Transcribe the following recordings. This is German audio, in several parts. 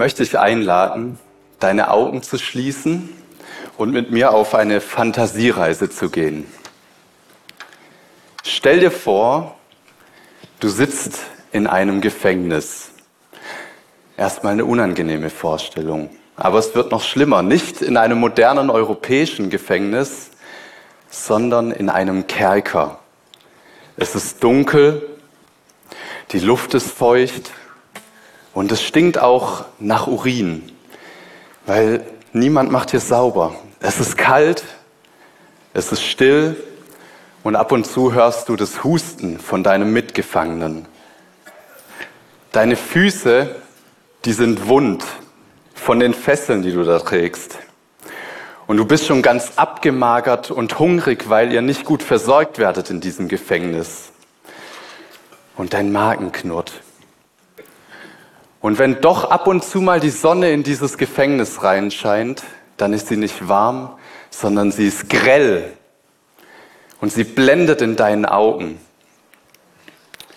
möchte dich einladen, deine Augen zu schließen und mit mir auf eine Fantasiereise zu gehen. Stell dir vor, du sitzt in einem Gefängnis. Erstmal eine unangenehme Vorstellung. Aber es wird noch schlimmer. Nicht in einem modernen europäischen Gefängnis, sondern in einem Kerker. Es ist dunkel, die Luft ist feucht und es stinkt auch nach Urin, weil niemand macht hier sauber. Es ist kalt, es ist still und ab und zu hörst du das Husten von deinem Mitgefangenen. Deine Füße, die sind wund von den Fesseln, die du da trägst. Und du bist schon ganz abgemagert und hungrig, weil ihr nicht gut versorgt werdet in diesem Gefängnis. Und dein Magen knurrt. Und wenn doch ab und zu mal die Sonne in dieses Gefängnis reinscheint, dann ist sie nicht warm, sondern sie ist grell und sie blendet in deinen Augen.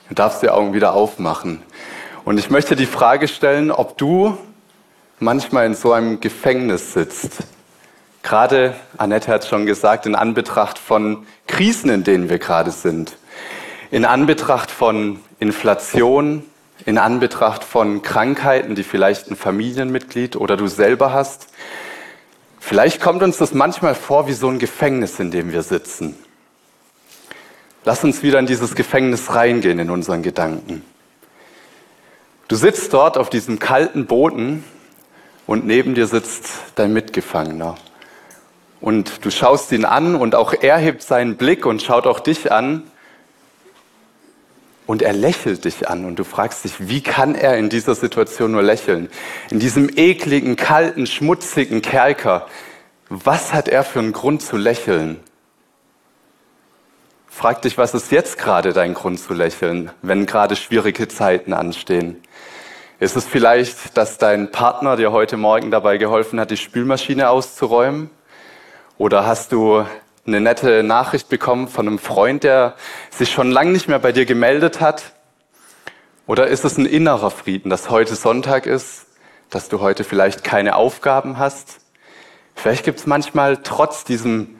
Du darfst die Augen wieder aufmachen. Und ich möchte die Frage stellen, ob du manchmal in so einem Gefängnis sitzt. Gerade, Annette hat es schon gesagt, in Anbetracht von Krisen, in denen wir gerade sind. In Anbetracht von Inflation, in Anbetracht von Krankheiten, die vielleicht ein Familienmitglied oder du selber hast. Vielleicht kommt uns das manchmal vor wie so ein Gefängnis, in dem wir sitzen. Lass uns wieder in dieses Gefängnis reingehen in unseren Gedanken. Du sitzt dort auf diesem kalten Boden und neben dir sitzt dein Mitgefangener. Und du schaust ihn an und auch er hebt seinen Blick und schaut auch dich an und er lächelt dich an und du fragst dich, wie kann er in dieser Situation nur lächeln? In diesem ekligen, kalten, schmutzigen Kerker. Was hat er für einen Grund zu lächeln? Frag dich, was ist jetzt gerade dein Grund zu lächeln, wenn gerade schwierige Zeiten anstehen? Ist es vielleicht, dass dein Partner dir heute Morgen dabei geholfen hat, die Spülmaschine auszuräumen? Oder hast du eine nette Nachricht bekommen von einem Freund, der sich schon lange nicht mehr bei dir gemeldet hat? Oder ist es ein innerer Frieden, dass heute Sonntag ist, dass du heute vielleicht keine Aufgaben hast? Vielleicht gibt es manchmal trotz diesem,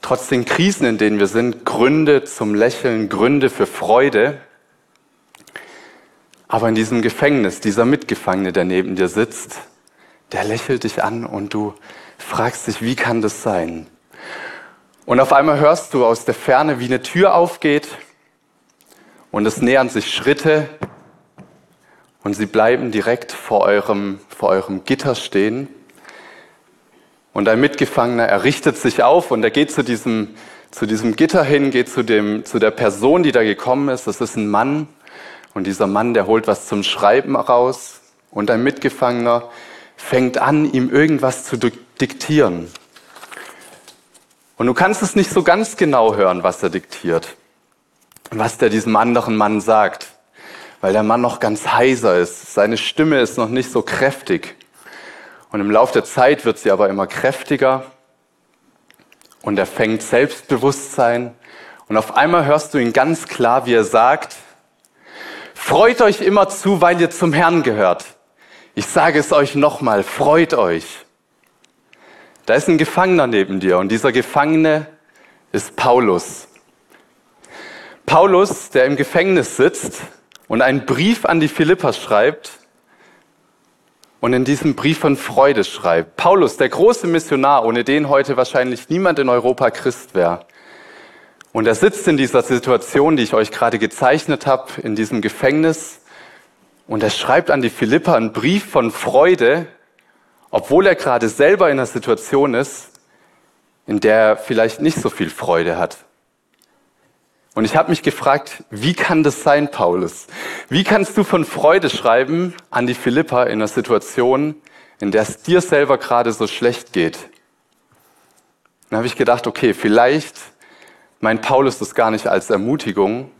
trotz den Krisen, in denen wir sind, Gründe zum Lächeln, Gründe für Freude. Aber in diesem Gefängnis, dieser Mitgefangene, der neben dir sitzt, der lächelt dich an und du fragst dich, wie kann das sein? Und auf einmal hörst du aus der Ferne, wie eine Tür aufgeht und es nähern sich Schritte und sie bleiben direkt vor eurem, vor eurem Gitter stehen. Und ein Mitgefangener, er richtet sich auf und er geht zu diesem, zu diesem Gitter hin, geht zu, dem, zu der Person, die da gekommen ist. Das ist ein Mann. Und dieser Mann, der holt was zum Schreiben raus. Und ein Mitgefangener fängt an, ihm irgendwas zu diktieren. Und du kannst es nicht so ganz genau hören, was er diktiert, was der diesem anderen Mann sagt, weil der Mann noch ganz heiser ist. Seine Stimme ist noch nicht so kräftig. Und im Laufe der Zeit wird sie aber immer kräftiger und er fängt Selbstbewusstsein. Und auf einmal hörst du ihn ganz klar, wie er sagt, freut euch immer zu, weil ihr zum Herrn gehört. Ich sage es euch nochmal, freut euch. Da ist ein Gefangener neben dir und dieser Gefangene ist Paulus. Paulus, der im Gefängnis sitzt und einen Brief an die Philipper schreibt und in diesem Brief von Freude schreibt. Paulus, der große Missionar, ohne den heute wahrscheinlich niemand in Europa Christ wäre. Und er sitzt in dieser Situation, die ich euch gerade gezeichnet habe, in diesem Gefängnis. Und er schreibt an die Philipper einen Brief von Freude, obwohl er gerade selber in einer Situation ist, in der er vielleicht nicht so viel Freude hat. Und ich habe mich gefragt, wie kann das sein, Paulus? Wie kannst du von Freude schreiben an die Philippa in einer Situation, in der es dir selber gerade so schlecht geht? Dann habe ich gedacht, okay, vielleicht meint Paulus das gar nicht als Ermutigung,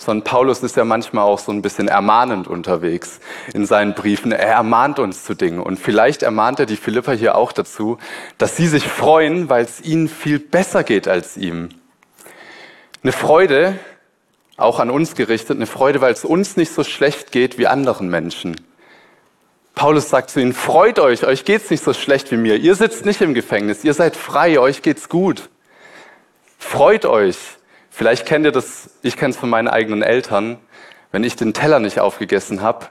sondern Paulus ist ja manchmal auch so ein bisschen ermahnend unterwegs in seinen Briefen. Er ermahnt uns zu Dingen. Und vielleicht ermahnt er die Philipper hier auch dazu, dass sie sich freuen, weil es ihnen viel besser geht als ihm. Eine Freude, auch an uns gerichtet, eine Freude, weil es uns nicht so schlecht geht wie anderen Menschen. Paulus sagt zu ihnen, freut euch, euch geht's nicht so schlecht wie mir. Ihr sitzt nicht im Gefängnis, ihr seid frei, euch geht's gut. Freut euch. Vielleicht kennt ihr das, ich kenne es von meinen eigenen Eltern. Wenn ich den Teller nicht aufgegessen habe,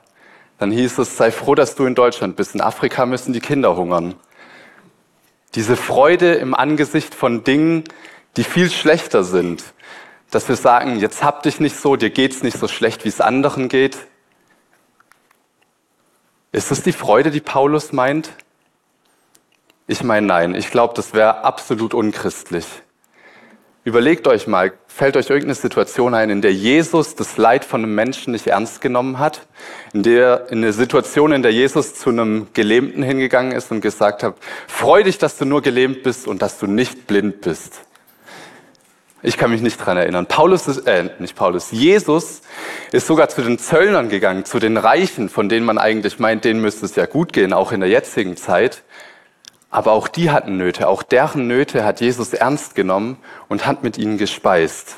dann hieß es, sei froh, dass du in Deutschland bist. In Afrika müssen die Kinder hungern. Diese Freude im Angesicht von Dingen, die viel schlechter sind. Dass wir sagen, jetzt hab dich nicht so, dir geht's nicht so schlecht, wie es anderen geht. Ist es die Freude, die Paulus meint? Ich meine nein. Ich glaube, das wäre absolut unchristlich. Überlegt euch mal, fällt euch irgendeine Situation ein, in der Jesus das Leid von einem Menschen nicht ernst genommen hat? In der, in der Situation, in der Jesus zu einem Gelähmten hingegangen ist und gesagt hat, freu dich, dass du nur gelähmt bist und dass du nicht blind bist. Ich kann mich nicht dran erinnern. Paulus ist, äh, nicht Paulus, Jesus ist sogar zu den Zöllnern gegangen, zu den Reichen, von denen man eigentlich meint, denen müsste es ja gut gehen, auch in der jetzigen Zeit. Aber auch die hatten Nöte, auch deren Nöte hat Jesus ernst genommen und hat mit ihnen gespeist.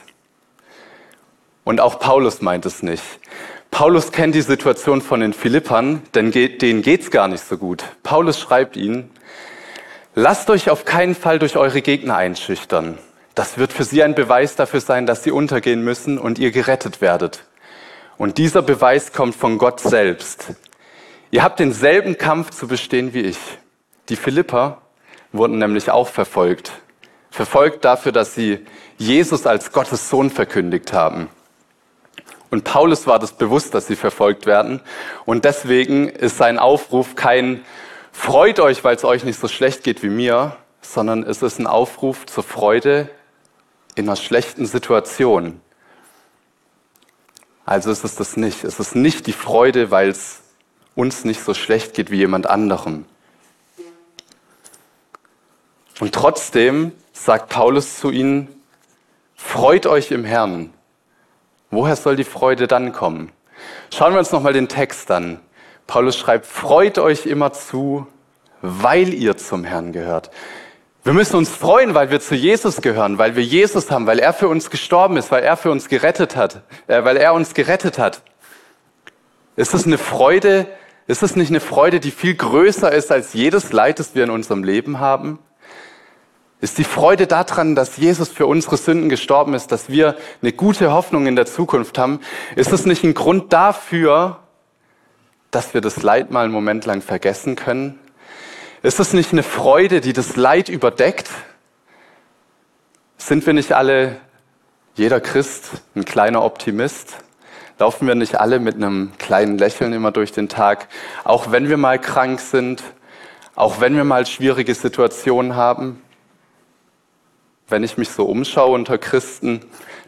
Und auch Paulus meint es nicht. Paulus kennt die Situation von den Philippern, denn denen geht's gar nicht so gut. Paulus schreibt ihnen, lasst euch auf keinen Fall durch eure Gegner einschüchtern. Das wird für sie ein Beweis dafür sein, dass sie untergehen müssen und ihr gerettet werdet. Und dieser Beweis kommt von Gott selbst. Ihr habt denselben Kampf zu bestehen wie ich. Die Philipper wurden nämlich auch verfolgt. Verfolgt dafür, dass sie Jesus als Gottes Sohn verkündigt haben. Und Paulus war das bewusst, dass sie verfolgt werden. Und deswegen ist sein Aufruf kein Freut euch, weil es euch nicht so schlecht geht wie mir, sondern es ist ein Aufruf zur Freude in einer schlechten Situation. Also ist es das nicht. Es ist nicht die Freude, weil es uns nicht so schlecht geht wie jemand anderem. Und trotzdem sagt Paulus zu ihnen, freut euch im Herrn. Woher soll die Freude dann kommen? Schauen wir uns nochmal den Text an. Paulus schreibt, freut euch immer zu, weil ihr zum Herrn gehört. Wir müssen uns freuen, weil wir zu Jesus gehören, weil wir Jesus haben, weil er für uns gestorben ist, weil er für uns gerettet hat, äh, weil er uns gerettet hat. Ist es eine Freude? Ist es nicht eine Freude, die viel größer ist als jedes Leid, das wir in unserem Leben haben? Ist die Freude daran, dass Jesus für unsere Sünden gestorben ist, dass wir eine gute Hoffnung in der Zukunft haben? Ist es nicht ein Grund dafür, dass wir das Leid mal einen Moment lang vergessen können? Ist es nicht eine Freude, die das Leid überdeckt? Sind wir nicht alle, jeder Christ, ein kleiner Optimist? Laufen wir nicht alle mit einem kleinen Lächeln immer durch den Tag, auch wenn wir mal krank sind, auch wenn wir mal schwierige Situationen haben? Wenn ich mich so umschaue unter Christen,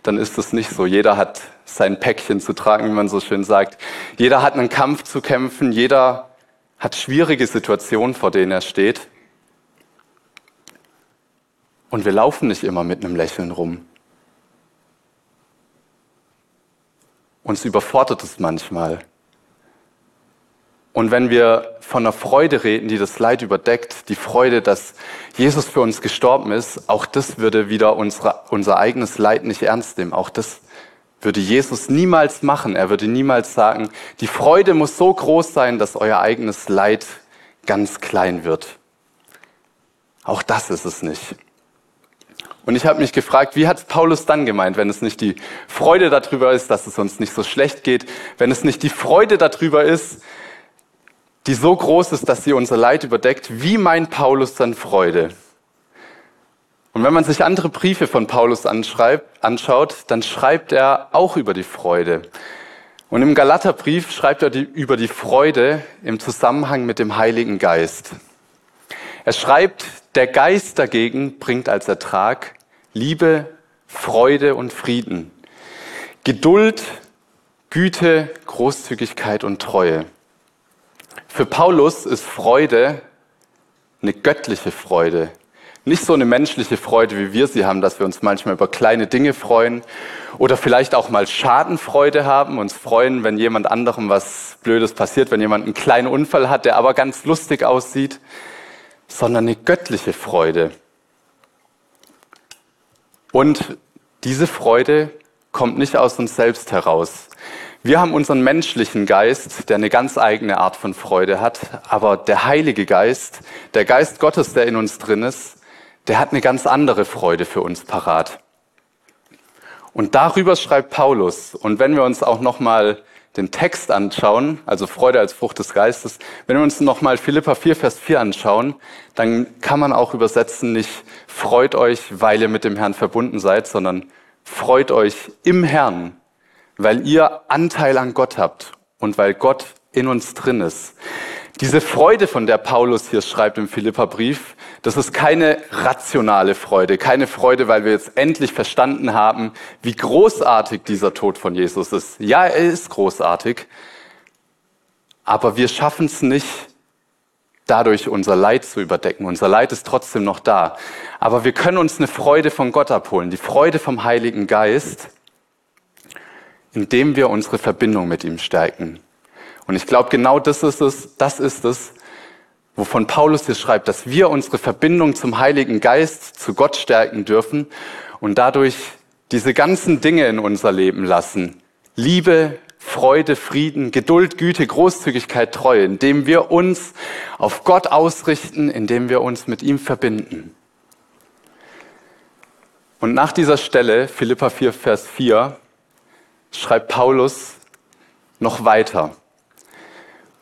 dann ist es nicht so. Jeder hat sein Päckchen zu tragen, wie man so schön sagt. Jeder hat einen Kampf zu kämpfen, jeder hat schwierige Situationen, vor denen er steht. Und wir laufen nicht immer mit einem Lächeln rum. Uns überfordert es manchmal. Und wenn wir von einer Freude reden, die das Leid überdeckt, die Freude, dass Jesus für uns gestorben ist, auch das würde wieder unsere, unser eigenes Leid nicht ernst nehmen. Auch das würde Jesus niemals machen. Er würde niemals sagen, die Freude muss so groß sein, dass euer eigenes Leid ganz klein wird. Auch das ist es nicht. Und ich habe mich gefragt, wie hat Paulus dann gemeint, wenn es nicht die Freude darüber ist, dass es uns nicht so schlecht geht, wenn es nicht die Freude darüber ist, die so groß ist, dass sie unser Leid überdeckt, wie meint Paulus dann Freude? Und wenn man sich andere Briefe von Paulus anschaut, dann schreibt er auch über die Freude. Und im Galaterbrief schreibt er die, über die Freude im Zusammenhang mit dem Heiligen Geist. Er schreibt, der Geist dagegen bringt als Ertrag Liebe, Freude und Frieden, Geduld, Güte, Großzügigkeit und Treue. Für Paulus ist Freude eine göttliche Freude, nicht so eine menschliche Freude, wie wir sie haben, dass wir uns manchmal über kleine Dinge freuen oder vielleicht auch mal Schadenfreude haben, uns freuen, wenn jemand anderem was Blödes passiert, wenn jemand einen kleinen Unfall hat, der aber ganz lustig aussieht, sondern eine göttliche Freude. Und diese Freude kommt nicht aus uns selbst heraus. Wir haben unseren menschlichen Geist, der eine ganz eigene Art von Freude hat, aber der Heilige Geist, der Geist Gottes, der in uns drin ist, der hat eine ganz andere Freude für uns parat. Und darüber schreibt Paulus. Und wenn wir uns auch nochmal den Text anschauen, also Freude als Frucht des Geistes, wenn wir uns nochmal Philippa 4, Vers 4 anschauen, dann kann man auch übersetzen, nicht freut euch, weil ihr mit dem Herrn verbunden seid, sondern freut euch im Herrn, weil ihr Anteil an Gott habt und weil Gott in uns drin ist. Diese Freude, von der Paulus hier schreibt im Philipperbrief, das ist keine rationale Freude, keine Freude, weil wir jetzt endlich verstanden haben, wie großartig dieser Tod von Jesus ist. Ja, er ist großartig, aber wir schaffen es nicht, dadurch unser Leid zu überdecken. Unser Leid ist trotzdem noch da. Aber wir können uns eine Freude von Gott abholen, die Freude vom Heiligen Geist, indem wir unsere Verbindung mit ihm stärken. Und ich glaube, genau das ist es, das ist es, wovon Paulus hier schreibt, dass wir unsere Verbindung zum Heiligen Geist, zu Gott stärken dürfen und dadurch diese ganzen Dinge in unser Leben lassen. Liebe, Freude, Frieden, Geduld, Güte, Großzügigkeit, Treue, indem wir uns auf Gott ausrichten, indem wir uns mit ihm verbinden. Und nach dieser Stelle, Philippa 4, Vers 4, schreibt Paulus noch weiter.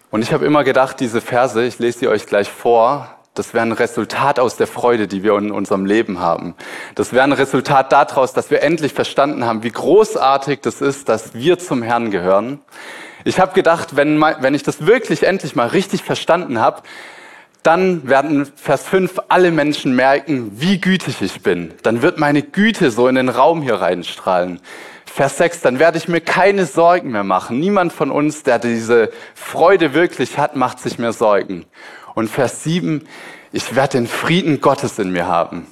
Und ich habe immer gedacht, diese Verse, ich lese sie euch gleich vor, das wäre ein Resultat aus der Freude, die wir in unserem Leben haben. Das wäre ein Resultat daraus, dass wir endlich verstanden haben, wie großartig das ist, dass wir zum Herrn gehören. Ich habe gedacht, wenn, wenn ich das wirklich endlich mal richtig verstanden habe, dann werden Vers 5 alle Menschen merken, wie gütig ich bin. Dann wird meine Güte so in den Raum hier reinstrahlen. Vers 6, dann werde ich mir keine Sorgen mehr machen. Niemand von uns, der diese Freude wirklich hat, macht sich mehr Sorgen. Und Vers 7, ich werde den Frieden Gottes in mir haben.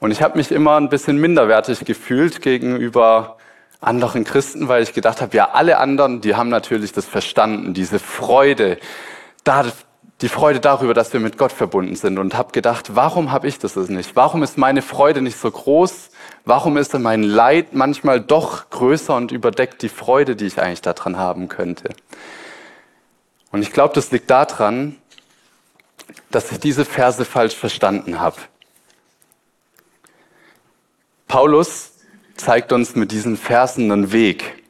Und ich habe mich immer ein bisschen minderwertig gefühlt gegenüber anderen Christen, weil ich gedacht habe, ja, alle anderen, die haben natürlich das verstanden, diese Freude, die Freude darüber, dass wir mit Gott verbunden sind und habe gedacht, warum habe ich das nicht? Warum ist meine Freude nicht so groß? Warum ist mein Leid manchmal doch größer und überdeckt die Freude, die ich eigentlich daran haben könnte? Und ich glaube, das liegt daran, dass ich diese Verse falsch verstanden habe. Paulus zeigt uns mit diesen Versen einen Weg.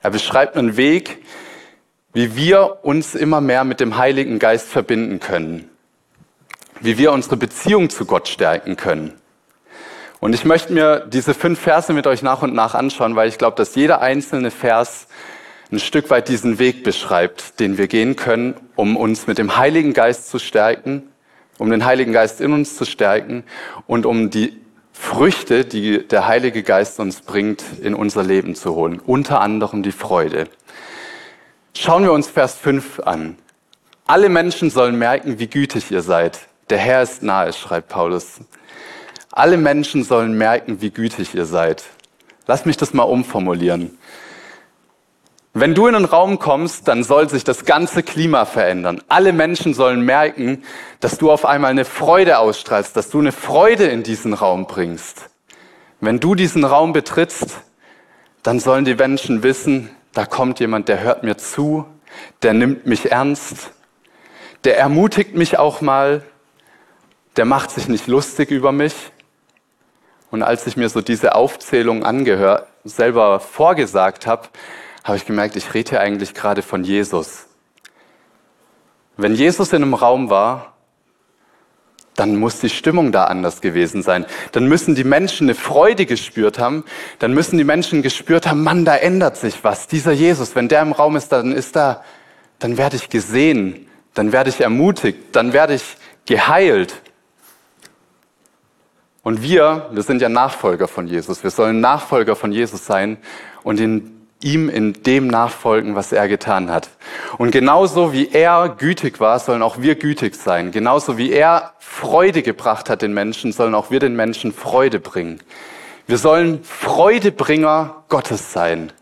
Er beschreibt einen Weg, wie wir uns immer mehr mit dem Heiligen Geist verbinden können, wie wir unsere Beziehung zu Gott stärken können. Und ich möchte mir diese fünf Verse mit euch nach und nach anschauen, weil ich glaube, dass jeder einzelne Vers ein Stück weit diesen Weg beschreibt, den wir gehen können, um uns mit dem Heiligen Geist zu stärken, um den Heiligen Geist in uns zu stärken und um die Früchte, die der Heilige Geist uns bringt, in unser Leben zu holen. Unter anderem die Freude. Schauen wir uns Vers 5 an. Alle Menschen sollen merken, wie gütig ihr seid. Der Herr ist nahe, schreibt Paulus. Alle Menschen sollen merken, wie gütig ihr seid. Lass mich das mal umformulieren. Wenn du in einen Raum kommst, dann soll sich das ganze Klima verändern. Alle Menschen sollen merken, dass du auf einmal eine Freude ausstrahlst, dass du eine Freude in diesen Raum bringst. Wenn du diesen Raum betrittst, dann sollen die Menschen wissen, da kommt jemand, der hört mir zu, der nimmt mich ernst, der ermutigt mich auch mal, der macht sich nicht lustig über mich. Und als ich mir so diese Aufzählung angehört, selber vorgesagt habe, habe ich gemerkt, ich rede hier eigentlich gerade von Jesus. Wenn Jesus in einem Raum war, dann muss die Stimmung da anders gewesen sein. Dann müssen die Menschen eine Freude gespürt haben. Dann müssen die Menschen gespürt haben, Mann, da ändert sich was. Dieser Jesus, wenn der im Raum ist, dann ist da, dann werde ich gesehen, dann werde ich ermutigt, dann werde ich geheilt. Und wir, wir sind ja Nachfolger von Jesus. Wir sollen Nachfolger von Jesus sein und in ihm in dem nachfolgen, was er getan hat. Und genauso wie er gütig war, sollen auch wir gütig sein. Genauso wie er Freude gebracht hat den Menschen, sollen auch wir den Menschen Freude bringen. Wir sollen Freudebringer Gottes sein.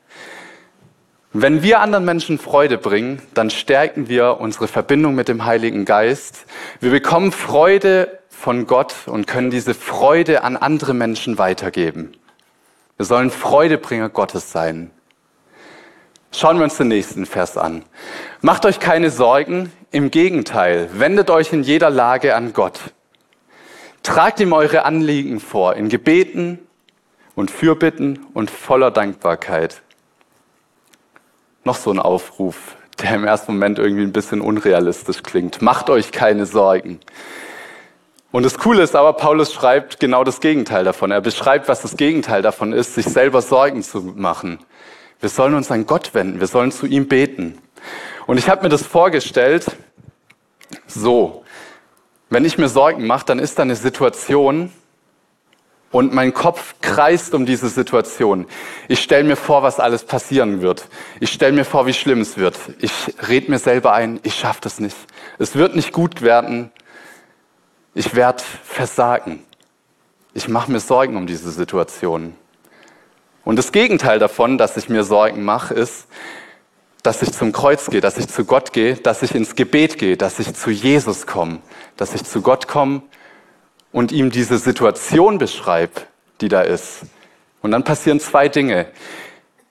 Wenn wir anderen Menschen Freude bringen, dann stärken wir unsere Verbindung mit dem Heiligen Geist. Wir bekommen Freude von Gott und können diese Freude an andere Menschen weitergeben. Wir sollen Freudebringer Gottes sein. Schauen wir uns den nächsten Vers an. Macht euch keine Sorgen, im Gegenteil, wendet euch in jeder Lage an Gott. Tragt ihm eure Anliegen vor in Gebeten und Fürbitten und voller Dankbarkeit. Noch so ein Aufruf, der im ersten Moment irgendwie ein bisschen unrealistisch klingt. Macht euch keine Sorgen. Und das Coole ist aber, Paulus schreibt genau das Gegenteil davon. Er beschreibt, was das Gegenteil davon ist, sich selber Sorgen zu machen. Wir sollen uns an Gott wenden, wir sollen zu ihm beten. Und ich habe mir das vorgestellt, so, wenn ich mir Sorgen mache, dann ist da eine Situation und mein Kopf kreist um diese Situation. Ich stelle mir vor, was alles passieren wird. Ich stelle mir vor, wie schlimm es wird. Ich red mir selber ein, ich schaffe das nicht. Es wird nicht gut werden. Ich werde versagen. Ich mache mir Sorgen um diese Situation. Und das Gegenteil davon, dass ich mir Sorgen mache, ist, dass ich zum Kreuz gehe, dass ich zu Gott gehe, dass ich ins Gebet gehe, dass ich zu Jesus komme, dass ich zu Gott komme und ihm diese Situation beschreibe, die da ist. Und dann passieren zwei Dinge.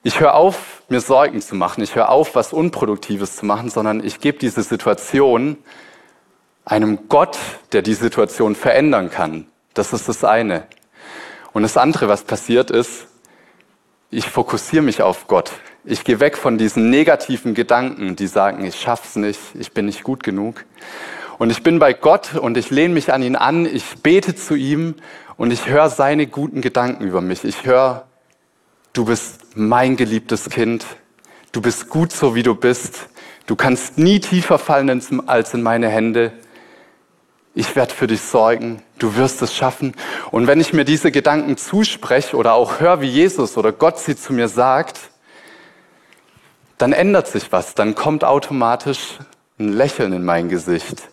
Ich höre auf, mir Sorgen zu machen. Ich höre auf, was Unproduktives zu machen, sondern ich gebe diese Situation einem Gott, der die Situation verändern kann. Das ist das eine. Und das andere, was passiert ist, ich fokussiere mich auf Gott. Ich gehe weg von diesen negativen Gedanken, die sagen, ich schaff's nicht, ich bin nicht gut genug. Und ich bin bei Gott und ich lehne mich an ihn an, ich bete zu ihm und ich höre seine guten Gedanken über mich. Ich höre, du bist mein geliebtes Kind, du bist gut so, wie du bist, du kannst nie tiefer fallen als in meine Hände. Ich werde für dich sorgen, du wirst es schaffen. Und wenn ich mir diese Gedanken zuspreche oder auch höre, wie Jesus oder Gott sie zu mir sagt, dann ändert sich was, dann kommt automatisch ein Lächeln in mein Gesicht.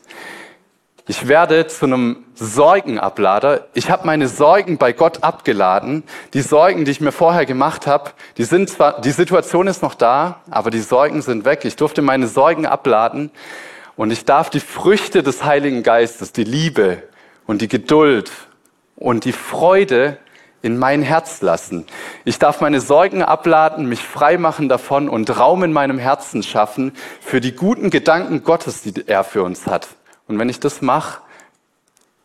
Ich werde zu einem Sorgenablader. Ich habe meine Sorgen bei Gott abgeladen. Die Sorgen, die ich mir vorher gemacht habe, die sind zwar, die Situation ist noch da, aber die Sorgen sind weg. Ich durfte meine Sorgen abladen und ich darf die Früchte des Heiligen Geistes, die Liebe und die Geduld und die Freude in mein Herz lassen. Ich darf meine Sorgen abladen, mich frei machen davon und Raum in meinem Herzen schaffen für die guten Gedanken Gottes, die er für uns hat. Und wenn ich das mache,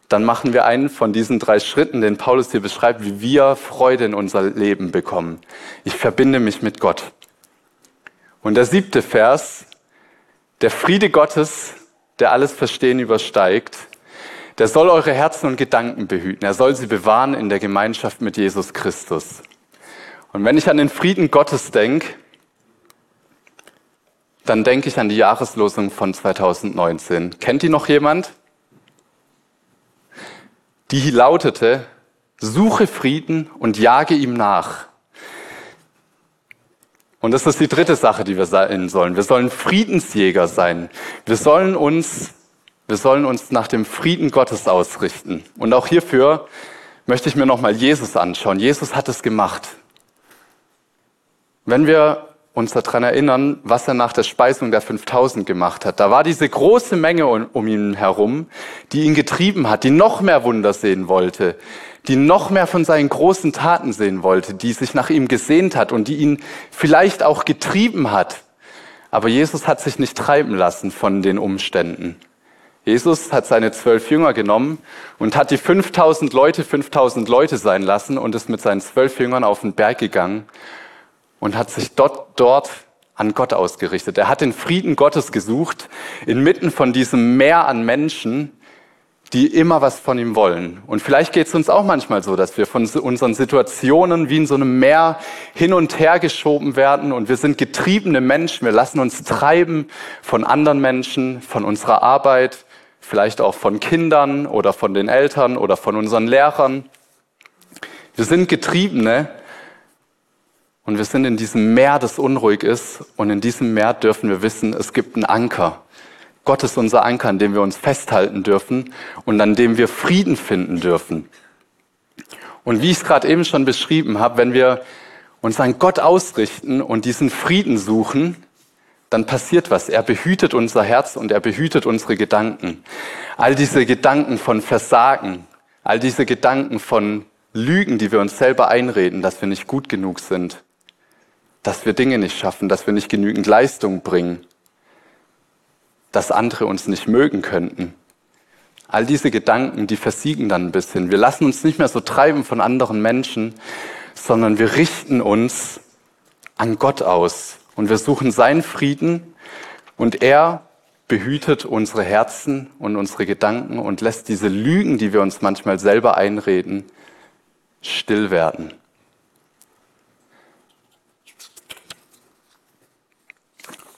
dann machen wir einen von diesen drei Schritten, den Paulus hier beschreibt, wie wir Freude in unser Leben bekommen. Ich verbinde mich mit Gott. Und der siebte Vers, der Friede Gottes, der alles Verstehen übersteigt, der soll eure Herzen und Gedanken behüten. Er soll sie bewahren in der Gemeinschaft mit Jesus Christus. Und wenn ich an den Frieden Gottes denke, dann denke ich an die Jahreslosung von 2019. Kennt die noch jemand? Die lautete, suche Frieden und jage ihm nach. Und das ist die dritte Sache, die wir sein sollen. Wir sollen Friedensjäger sein. Wir sollen uns wir sollen uns nach dem Frieden Gottes ausrichten. Und auch hierfür möchte ich mir nochmal Jesus anschauen. Jesus hat es gemacht. Wenn wir uns daran erinnern, was er nach der Speisung der 5000 gemacht hat. Da war diese große Menge um ihn herum, die ihn getrieben hat, die noch mehr Wunder sehen wollte, die noch mehr von seinen großen Taten sehen wollte, die sich nach ihm gesehnt hat und die ihn vielleicht auch getrieben hat. Aber Jesus hat sich nicht treiben lassen von den Umständen. Jesus hat seine zwölf Jünger genommen und hat die 5000 Leute 5000 Leute sein lassen und ist mit seinen zwölf Jüngern auf den Berg gegangen und hat sich dort, dort an Gott ausgerichtet. Er hat den Frieden Gottes gesucht inmitten von diesem Meer an Menschen, die immer was von ihm wollen. Und vielleicht geht es uns auch manchmal so, dass wir von unseren Situationen wie in so einem Meer hin und her geschoben werden und wir sind getriebene Menschen. Wir lassen uns treiben von anderen Menschen, von unserer Arbeit, vielleicht auch von Kindern oder von den Eltern oder von unseren Lehrern. Wir sind Getriebene und wir sind in diesem Meer, das unruhig ist. Und in diesem Meer dürfen wir wissen, es gibt einen Anker. Gott ist unser Anker, an dem wir uns festhalten dürfen und an dem wir Frieden finden dürfen. Und wie ich es gerade eben schon beschrieben habe, wenn wir uns an Gott ausrichten und diesen Frieden suchen, dann passiert was. Er behütet unser Herz und er behütet unsere Gedanken. All diese Gedanken von Versagen, all diese Gedanken von Lügen, die wir uns selber einreden, dass wir nicht gut genug sind, dass wir Dinge nicht schaffen, dass wir nicht genügend Leistung bringen, dass andere uns nicht mögen könnten. All diese Gedanken, die versiegen dann ein bisschen. Wir lassen uns nicht mehr so treiben von anderen Menschen, sondern wir richten uns an Gott aus und wir suchen seinen Frieden und er behütet unsere Herzen und unsere Gedanken und lässt diese Lügen, die wir uns manchmal selber einreden, still werden.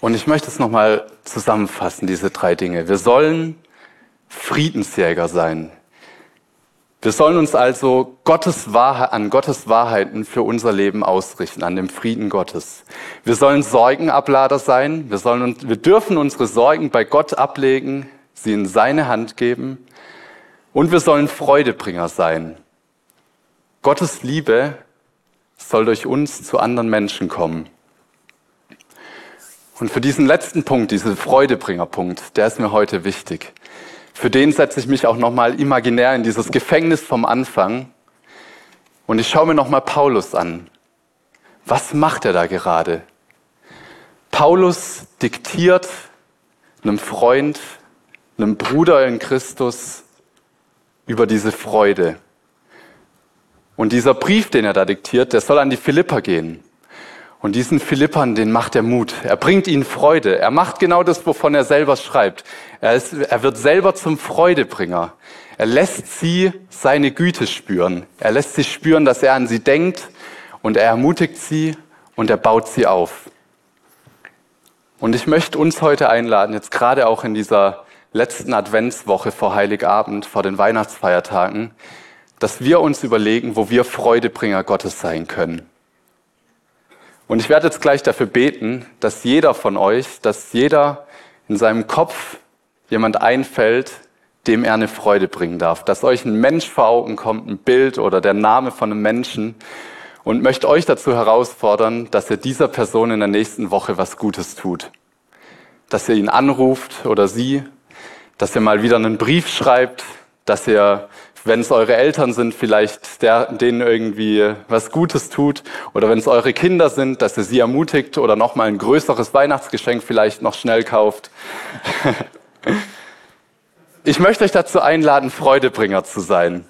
Und ich möchte es nochmal zusammenfassen, diese drei Dinge. Wir sollen Friedensjäger sein. Wir sollen uns also Gottes Wahrheit, an Gottes Wahrheiten für unser Leben ausrichten, an dem Frieden Gottes. Wir sollen Sorgenablader sein. Wir, sollen, wir dürfen unsere Sorgen bei Gott ablegen, sie in seine Hand geben. Und wir sollen Freudebringer sein. Gottes Liebe soll durch uns zu anderen Menschen kommen. Und für diesen letzten Punkt, diesen Freudebringerpunkt, der ist mir heute wichtig. Für den setze ich mich auch nochmal imaginär in dieses Gefängnis vom Anfang und ich schaue mir nochmal Paulus an. Was macht er da gerade? Paulus diktiert einem Freund, einem Bruder in Christus über diese Freude. Und dieser Brief, den er da diktiert, der soll an die Philipper gehen. Und diesen Philippern, den macht er Mut. Er bringt ihnen Freude. Er macht genau das, wovon er selber schreibt. Er, ist, er wird selber zum Freudebringer. Er lässt sie seine Güte spüren. Er lässt sie spüren, dass er an sie denkt und er ermutigt sie und er baut sie auf. Und ich möchte uns heute einladen, jetzt gerade auch in dieser letzten Adventswoche vor Heiligabend, vor den Weihnachtsfeiertagen, dass wir uns überlegen, wo wir Freudebringer Gottes sein können. Und ich werde jetzt gleich dafür beten, dass jeder von euch, dass jeder in seinem Kopf jemand einfällt, dem er eine Freude bringen darf. Dass euch ein Mensch vor Augen kommt, ein Bild oder der Name von einem Menschen und möchte euch dazu herausfordern, dass ihr dieser Person in der nächsten Woche was Gutes tut. Dass ihr ihn anruft oder sie, dass ihr mal wieder einen Brief schreibt, dass ihr wenn es eure Eltern sind, vielleicht der, denen irgendwie was Gutes tut oder wenn es eure Kinder sind, dass ihr sie ermutigt oder nochmal ein größeres Weihnachtsgeschenk vielleicht noch schnell kauft. ich möchte euch dazu einladen, Freudebringer zu sein.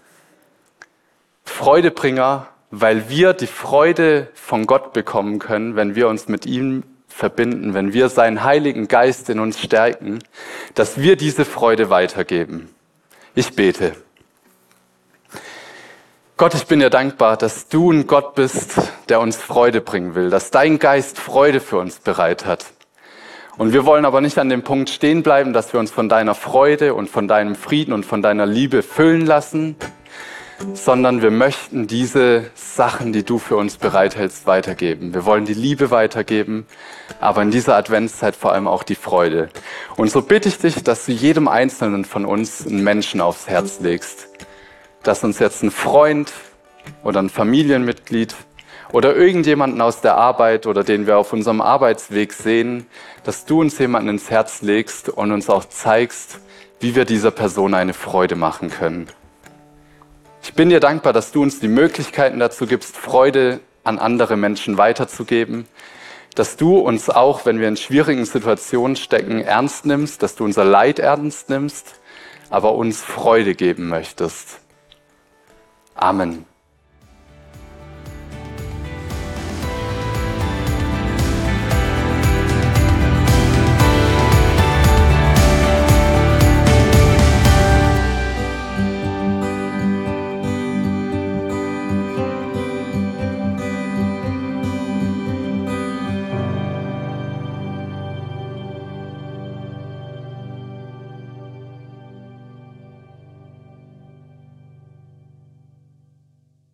Freudebringer, weil wir die Freude von Gott bekommen können, wenn wir uns mit ihm verbinden, wenn wir seinen Heiligen Geist in uns stärken, dass wir diese Freude weitergeben. Ich bete. Gott, ich bin dir dankbar, dass du ein Gott bist, der uns Freude bringen will, dass dein Geist Freude für uns bereit hat. Und wir wollen aber nicht an dem Punkt stehen bleiben, dass wir uns von deiner Freude und von deinem Frieden und von deiner Liebe füllen lassen, sondern wir möchten diese Sachen, die du für uns bereithältst, weitergeben. Wir wollen die Liebe weitergeben, aber in dieser Adventszeit vor allem auch die Freude. Und so bitte ich dich, dass du jedem Einzelnen von uns einen Menschen aufs Herz legst dass uns jetzt ein Freund oder ein Familienmitglied oder irgendjemanden aus der Arbeit oder den wir auf unserem Arbeitsweg sehen, dass du uns jemanden ins Herz legst und uns auch zeigst, wie wir dieser Person eine Freude machen können. Ich bin dir dankbar, dass du uns die Möglichkeiten dazu gibst, Freude an andere Menschen weiterzugeben, dass du uns auch, wenn wir in schwierigen Situationen stecken, ernst nimmst, dass du unser Leid ernst nimmst, aber uns Freude geben möchtest. Amen.